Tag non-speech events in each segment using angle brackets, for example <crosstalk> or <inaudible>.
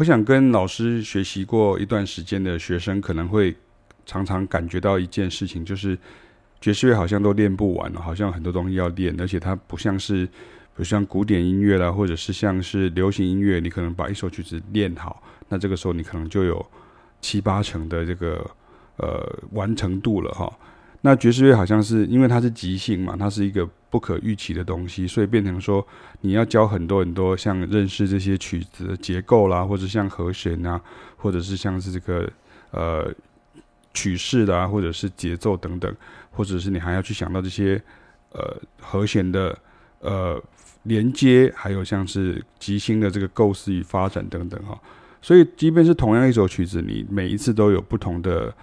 我想跟老师学习过一段时间的学生，可能会常常感觉到一件事情，就是爵士乐好像都练不完，好像很多东西要练，而且它不像是，比如像古典音乐啦，或者是像是流行音乐，你可能把一首曲子练好，那这个时候你可能就有七八成的这个呃完成度了哈。那爵士乐好像是因为它是即兴嘛，它是一个不可预期的东西，所以变成说你要教很多很多像认识这些曲子的结构啦，或者像和弦啊，或者是像是这个呃曲式啦，或者是节奏等等，或者是你还要去想到这些呃和弦的呃连接，还有像是即兴的这个构思与发展等等哈。所以即便是同样一首曲子，你每一次都有不同的。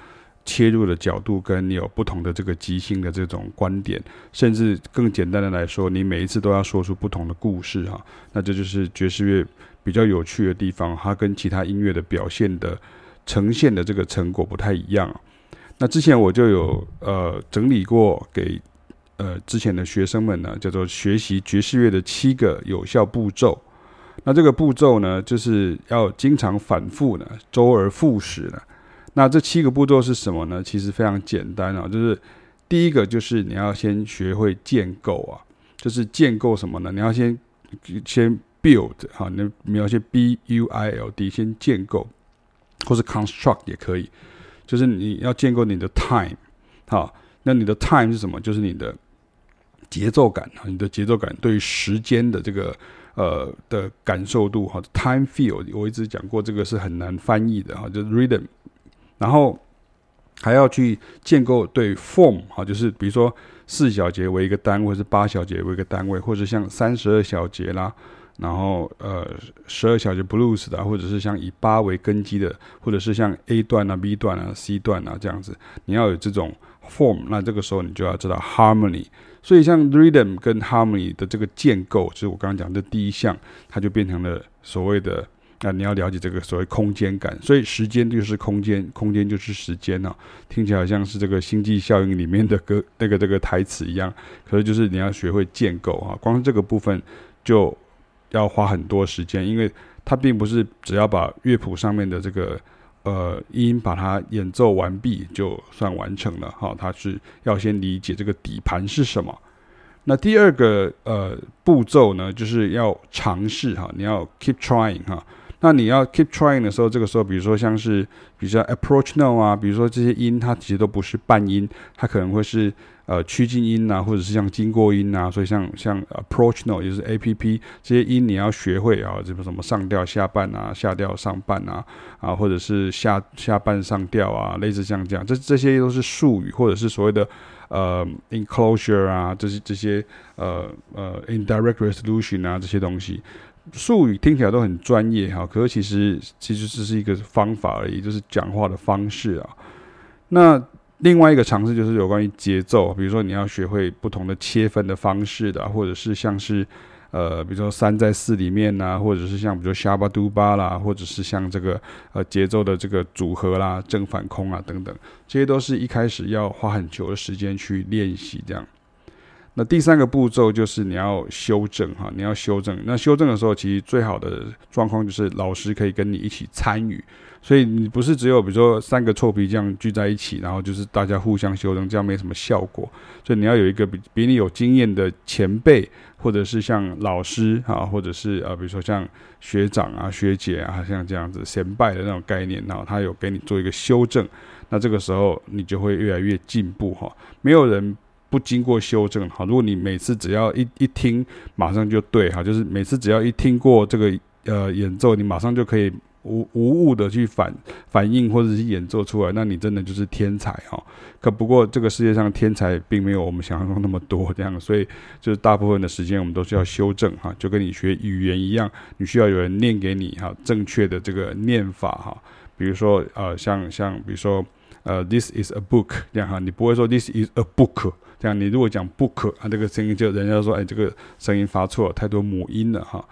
切入的角度跟你有不同的这个即兴的这种观点，甚至更简单的来说，你每一次都要说出不同的故事哈，那这就是爵士乐比较有趣的地方，它跟其他音乐的表现的呈现的这个成果不太一样。那之前我就有呃整理过给呃之前的学生们呢，叫做学习爵士乐的七个有效步骤。那这个步骤呢，就是要经常反复呢，周而复始呢。那这七个步骤是什么呢？其实非常简单啊，就是第一个就是你要先学会建构啊，就是建构什么呢？你要先先 build 哈，你你要先 b u i l d 先建构，或是 construct 也可以，就是你要建构你的 time 好，那你的 time 是什么？就是你的节奏感啊，你的节奏感对于时间的这个呃的感受度哈，time feel 我一直讲过，这个是很难翻译的哈，就是 rhythm。然后还要去建构对 form 哈，就是比如说四小节为一个单位，是八小节为一个单位，或者像三十二小节啦，然后呃十二小节 blues 的，或者是像以八为根基的，或者是像 A 段啊、B 段啊、C 段啊这样子，你要有这种 form，那这个时候你就要知道 harmony。所以像 rhythm 跟 harmony 的这个建构，就是我刚刚讲的第一项，它就变成了所谓的。那你要了解这个所谓空间感，所以时间就是空间，空间就是时间啊，听起来好像是这个星际效应里面的歌 <laughs> 那个这个台词一样，可是就是你要学会建构啊，光是这个部分就要花很多时间，因为它并不是只要把乐谱上面的这个呃音把它演奏完毕就算完成了哈，它是要先理解这个底盘是什么。那第二个呃步骤呢，就是要尝试哈，你要 keep trying 哈。那你要 keep trying 的时候，这个时候，比如说像是，比如说 approach note 啊，比如说这些音，它其实都不是半音，它可能会是呃趋近音啊，或者是像经过音啊，所以像像 approach note 就是 A P P 这些音你要学会啊，这个什么上调下半啊，下调上半啊，啊或者是下下半上调啊，类似像这样，这这些都是术语，或者是所谓的呃 enclosure 啊，这些这些呃呃 indirect resolution 啊这些东西。术语听起来都很专业哈，可是其实其实只是一个方法而已，就是讲话的方式啊。那另外一个尝试就是有关于节奏，比如说你要学会不同的切分的方式的，或者是像是呃，比如说三在四里面呐，或者是像比如说下巴嘟巴啦，或者是像这个呃节奏的这个组合啦、正反空啊等等，这些都是一开始要花很久的时间去练习这样。那第三个步骤就是你要修正哈，你要修正。那修正的时候，其实最好的状况就是老师可以跟你一起参与，所以你不是只有比如说三个臭皮匠聚在一起，然后就是大家互相修正，这样没什么效果。所以你要有一个比比你有经验的前辈，或者是像老师啊，或者是呃，比如说像学长啊、学姐啊，像这样子先辈的那种概念，然后他有给你做一个修正，那这个时候你就会越来越进步哈。没有人。不经过修正，哈，如果你每次只要一一听，马上就对，哈，就是每次只要一听过这个呃演奏，你马上就可以无无误的去反反应或者是演奏出来，那你真的就是天才哈。可不过这个世界上天才并没有我们想象中那么多这样，所以就是大部分的时间我们都是要修正哈，就跟你学语言一样，你需要有人念给你哈，正确的这个念法哈，比如说呃像像比如说呃 this is a book 这样哈，你不会说 this is a book。这样，你如果讲 book 啊，这个声音就人家说，哎，这个声音发错了，太多母音了哈，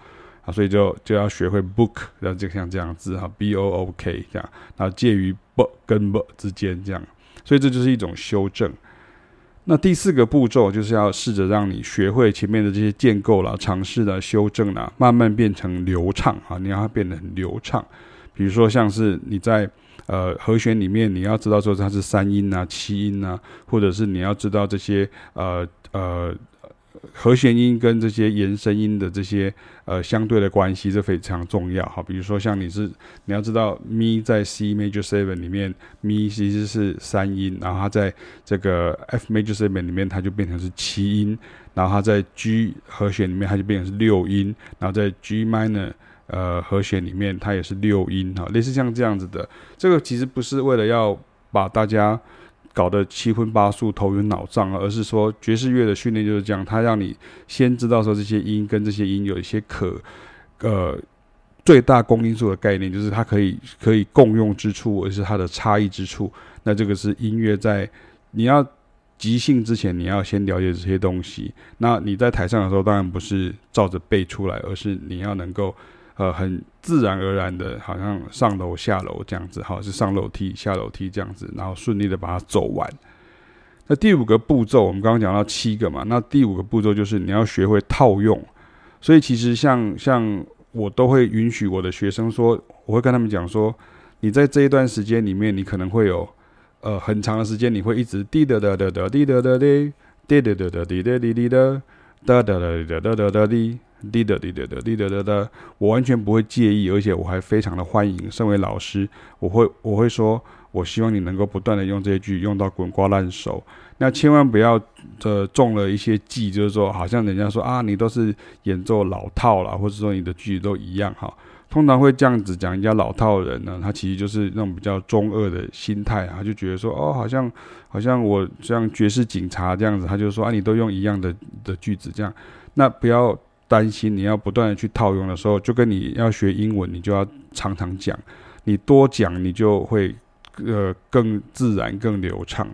啊，所以就就要学会 book，然后就像这样子哈，b o o k 这样，然后介于 b 跟 b 之间这样，所以这就是一种修正。那第四个步骤就是要试着让你学会前面的这些建构了，尝试的修正了，慢慢变成流畅啊，你让它变得很流畅。比如说像是你在呃和弦里面，你要知道说它是三音啊、七音啊，或者是你要知道这些呃呃。和弦音跟这些延伸音的这些呃相对的关系，这非常重要。好，比如说像你是你要知道咪在 C major seven 里面，咪其实是三音，然后它在这个 F major seven 里面，它就变成是七音，然后它在 G 和弦里面，它就变成是六音，然后在 G minor 呃和弦里面，它也是六音。哈，类似像这样子的，这个其实不是为了要把大家。搞得七荤八素、头晕脑胀，而是说爵士乐的训练就是这样，它让你先知道说这些音跟这些音有一些可呃最大公因数的概念，就是它可以可以共用之处，而是它的差异之处。那这个是音乐在你要即兴之前，你要先了解这些东西。那你在台上的时候，当然不是照着背出来，而是你要能够。呃，很自然而然的，好像上楼下楼这样子，好，是上楼梯下楼梯这样子，然后顺利的把它走完。那第五个步骤，我们刚刚讲到七个嘛，那第五个步骤就是你要学会套用。所以其实像像我都会允许我的学生说，我会跟他们讲说，你在这一段时间里面，你可能会有呃很长的时间，你会一直滴答答答答滴答答滴滴答答答滴答滴滴答答答答答答答滴。滴的滴的的滴的的的，我完全不会介意，而且我还非常的欢迎。身为老师，我会我会说，我希望你能够不断的用这些句用到滚瓜烂熟。那千万不要呃中了一些计，就是说好像人家说啊，你都是演奏老套了，或者说你的句子都一样哈。通常会这样子讲人家老套人呢，他其实就是那种比较中二的心态啊，就觉得说哦，好像好像我像爵士警察这样子，他就说啊，你都用一样的的句子这样，那不要。担心你要不断的去套用的时候，就跟你要学英文，你就要常常讲，你多讲，你就会呃更自然、更流畅。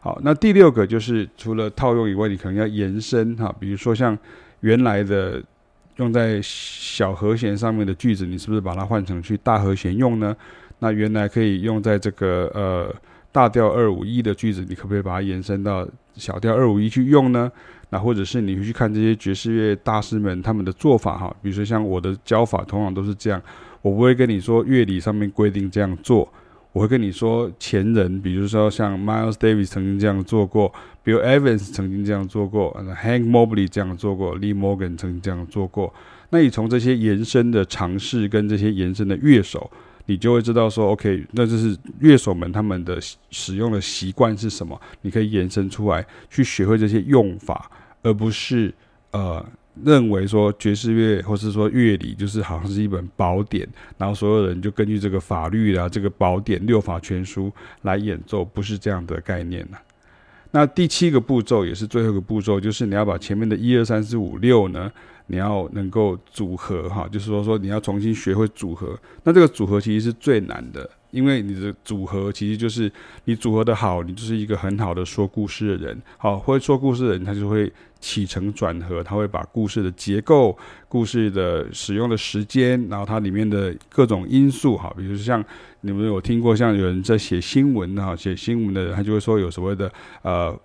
好，那第六个就是除了套用以外，你可能要延伸哈，比如说像原来的用在小和弦上面的句子，你是不是把它换成去大和弦用呢？那原来可以用在这个呃大调二五一的句子，你可不可以把它延伸到小调二五一去用呢？那或者是你去看这些爵士乐大师们他们的做法哈，比如说像我的教法通常都是这样，我不会跟你说乐理上面规定这样做，我会跟你说前人，比如说像 Miles Davis 曾经这样做过，Bill Evans 曾经这样做过，Hank Mobley 这样做过，Lee Morgan 曾经这样做过。那你从这些延伸的尝试跟这些延伸的乐手。你就会知道说，OK，那就是乐手们他们的使用的习惯是什么？你可以延伸出来，去学会这些用法，而不是呃认为说爵士乐或是说乐理就是好像是一本宝典，然后所有人就根据这个法律啊，这个宝典六法全书来演奏，不是这样的概念呢。那第七个步骤也是最后一个步骤，就是你要把前面的一二三四五六呢。你要能够组合哈，就是说说你要重新学会组合，那这个组合其实是最难的，因为你的组合其实就是你组合的好，你就是一个很好的说故事的人。好，会说故事的人，他就会起承转合，他会把故事的结构、故事的使用的时间，然后它里面的各种因素，哈，比如像你们有听过，像有人在写新闻哈，写新闻的人，他就会说有所谓的呃。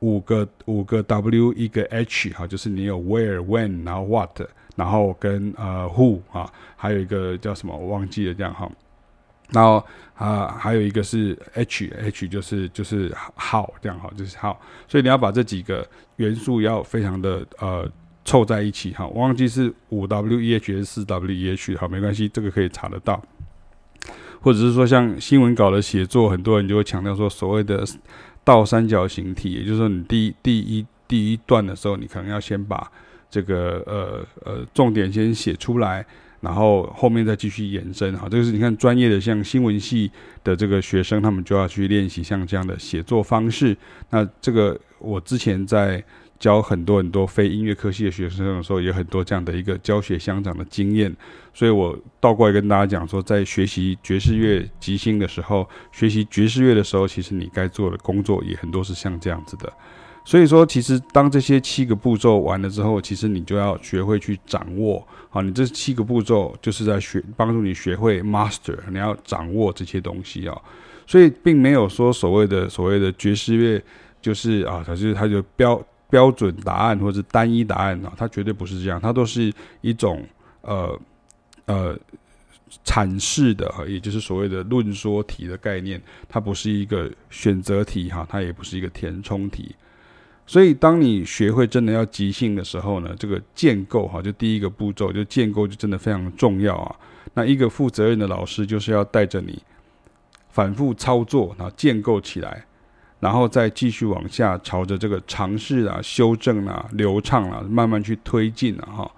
五五个五个 W 一个 H 哈，就是你有 Where When 然后 What 然后跟呃 Who 啊，还有一个叫什么我忘记了这样哈，然后啊还有一个是 H H 就是就是 How 这样哈，就是 How，所以你要把这几个元素要非常的呃凑在一起哈，我忘记是五 W E H 还是四 W E H 好，没关系，这个可以查得到，或者是说像新闻稿的写作，很多人就会强调说所谓的。倒三角形体，也就是说，你第一第一第一段的时候，你可能要先把这个呃呃重点先写出来，然后后面再继续延伸。好，这个是你看专业的像新闻系的这个学生，他们就要去练习像这样的写作方式。那这个我之前在。教很多很多非音乐科系的学生的时候，也有很多这样的一个教学相长的经验，所以我倒过来跟大家讲说，在学习爵士乐即兴的时候，学习爵士乐的时候，其实你该做的工作也很多是像这样子的。所以说，其实当这些七个步骤完了之后，其实你就要学会去掌握。好，你这七个步骤就是在学帮助你学会 master，你要掌握这些东西啊。所以并没有说所谓的所谓的爵士乐就是啊，它是它就标。标准答案或者单一答案啊，它绝对不是这样，它都是一种呃呃阐释的，也就是所谓的论说题的概念，它不是一个选择题哈，它也不是一个填充题。所以，当你学会真的要即兴的时候呢，这个建构哈，就第一个步骤，就建构就真的非常重要啊。那一个负责任的老师，就是要带着你反复操作，然后建构起来，然后再继续往下朝着这个尝试啊、修正啊、流畅啊，慢慢去推进啊哈。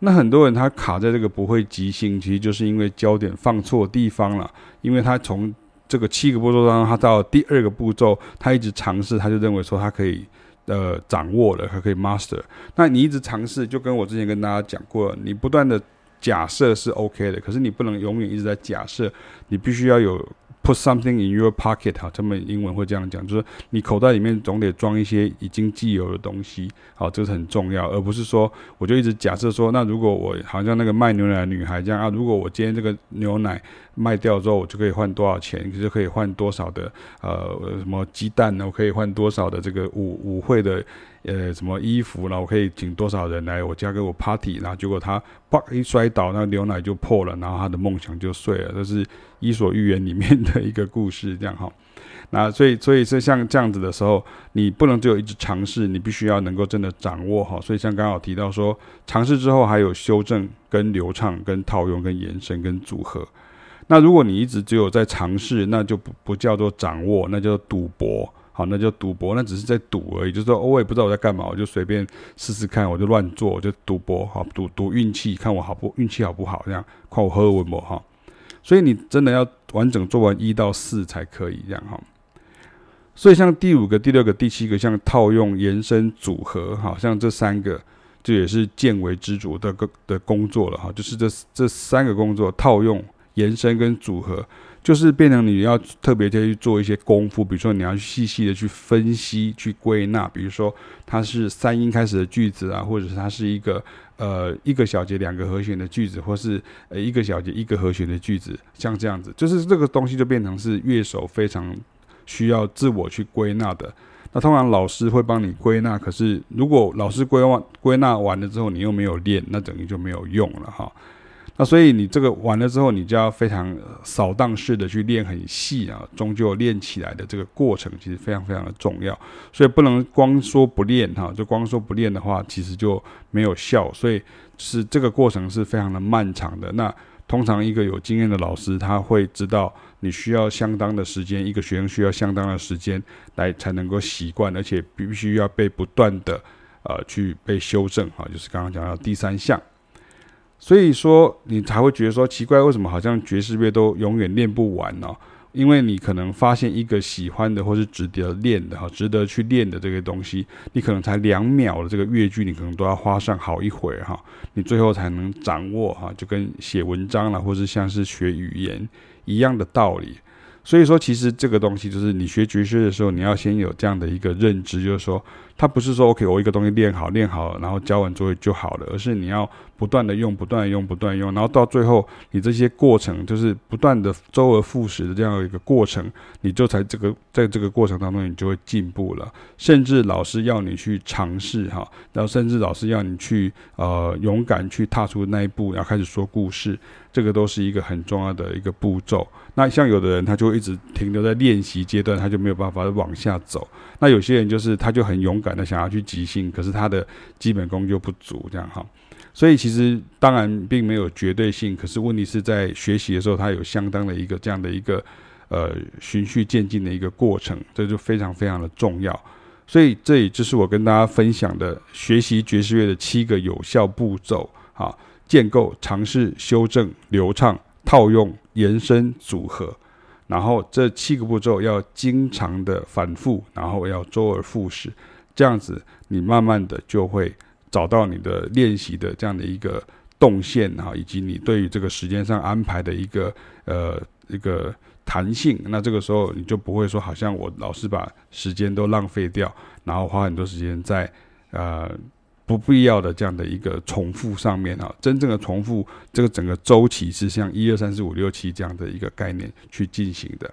那很多人他卡在这个不会即兴，其实就是因为焦点放错地方了，因为他从这个七个步骤当中，他到第二个步骤，他一直尝试，他就认为说他可以。呃，掌握了，还可以 master。那你一直尝试，就跟我之前跟大家讲过，你不断的假设是 OK 的，可是你不能永远一直在假设，你必须要有。Put something in your pocket，哈，他们英文会这样讲，就是你口袋里面总得装一些已经既有的东西，好，这是很重要，而不是说我就一直假设说，那如果我好像那个卖牛奶的女孩这样啊，如果我今天这个牛奶卖掉之后，我就可以换多少钱，就可以换多少的呃什么鸡蛋呢？我可以换多少的这个舞舞会的。呃，什么衣服，然后我可以请多少人来我家给我 party，然后结果他啪一摔倒，那牛奶就破了，然后他的梦想就碎了。这是《伊索寓言》里面的一个故事，这样哈。<laughs> 那所以，所以是像这样子的时候，你不能只有一直尝试，你必须要能够真的掌握哈。所以像刚刚有提到说，尝试之后还有修正、跟流畅、跟套用、跟延伸、跟组合。那如果你一直只有在尝试，那就不不叫做掌握，那叫赌博。好，那就赌博，那只是在赌而已。就是说，我也不知道我在干嘛，我就随便试试看，我就乱做，我就赌博，好赌赌运气，看我好不运气好不好，这样看我喝稳不哈。所以你真的要完整做完一到四才可以这样哈。所以像第五个、第六个、第七个，像套用、延伸、组合，好像这三个，就也是见微知著的个的工作了哈。就是这这三个工作，套用、延伸跟组合。就是变成你要特别去做一些功夫，比如说你要细细的去分析、去归纳，比如说它是三音开始的句子啊，或者是它是一个呃一个小节两个和弦的句子，或是呃一个小节一个和弦的句子，像这样子，就是这个东西就变成是乐手非常需要自我去归纳的。那通常老师会帮你归纳，可是如果老师归纳归纳完了之后，你又没有练，那等于就没有用了哈。那所以你这个完了之后，你就要非常扫荡式的去练很细啊，终究练起来的这个过程其实非常非常的重要，所以不能光说不练哈，就光说不练的话，其实就没有效，所以是这个过程是非常的漫长的。那通常一个有经验的老师，他会知道你需要相当的时间，一个学生需要相当的时间来才能够习惯，而且必须要被不断的呃去被修正哈，就是刚刚讲到第三项。所以说，你才会觉得说奇怪，为什么好像爵士乐都永远练不完呢？因为你可能发现一个喜欢的或是值得练的哈，值得去练的这个东西，你可能才两秒的这个乐句，你可能都要花上好一会哈，你最后才能掌握哈，就跟写文章了，或是像是学语言一样的道理。所以说，其实这个东西就是你学爵士的时候，你要先有这样的一个认知，就是说，它不是说 OK，我一个东西练好练好，然后交完作业就好了，而是你要不断的用，不断的用，不断用，然后到最后，你这些过程就是不断的周而复始的这样一个过程，你就才这个在这个过程当中，你就会进步了。甚至老师要你去尝试哈，然后甚至老师要你去呃勇敢去踏出那一步，然后开始说故事。这个都是一个很重要的一个步骤。那像有的人，他就一直停留在练习阶段，他就没有办法往下走。那有些人就是，他就很勇敢的想要去即兴，可是他的基本功就不足，这样哈。所以其实当然并没有绝对性，可是问题是在学习的时候，他有相当的一个这样的一个呃循序渐进的一个过程，这就非常非常的重要。所以这也就是我跟大家分享的学习爵士乐的七个有效步骤，啊。建构、尝试、修正、流畅、套用、延伸、组合，然后这七个步骤要经常的反复，然后要周而复始，这样子你慢慢的就会找到你的练习的这样的一个动线哈，以及你对于这个时间上安排的一个呃一个弹性。那这个时候你就不会说好像我老是把时间都浪费掉，然后花很多时间在呃。不必要的这样的一个重复上面啊，真正的重复这个整个周期是像一二三四五六七这样的一个概念去进行的。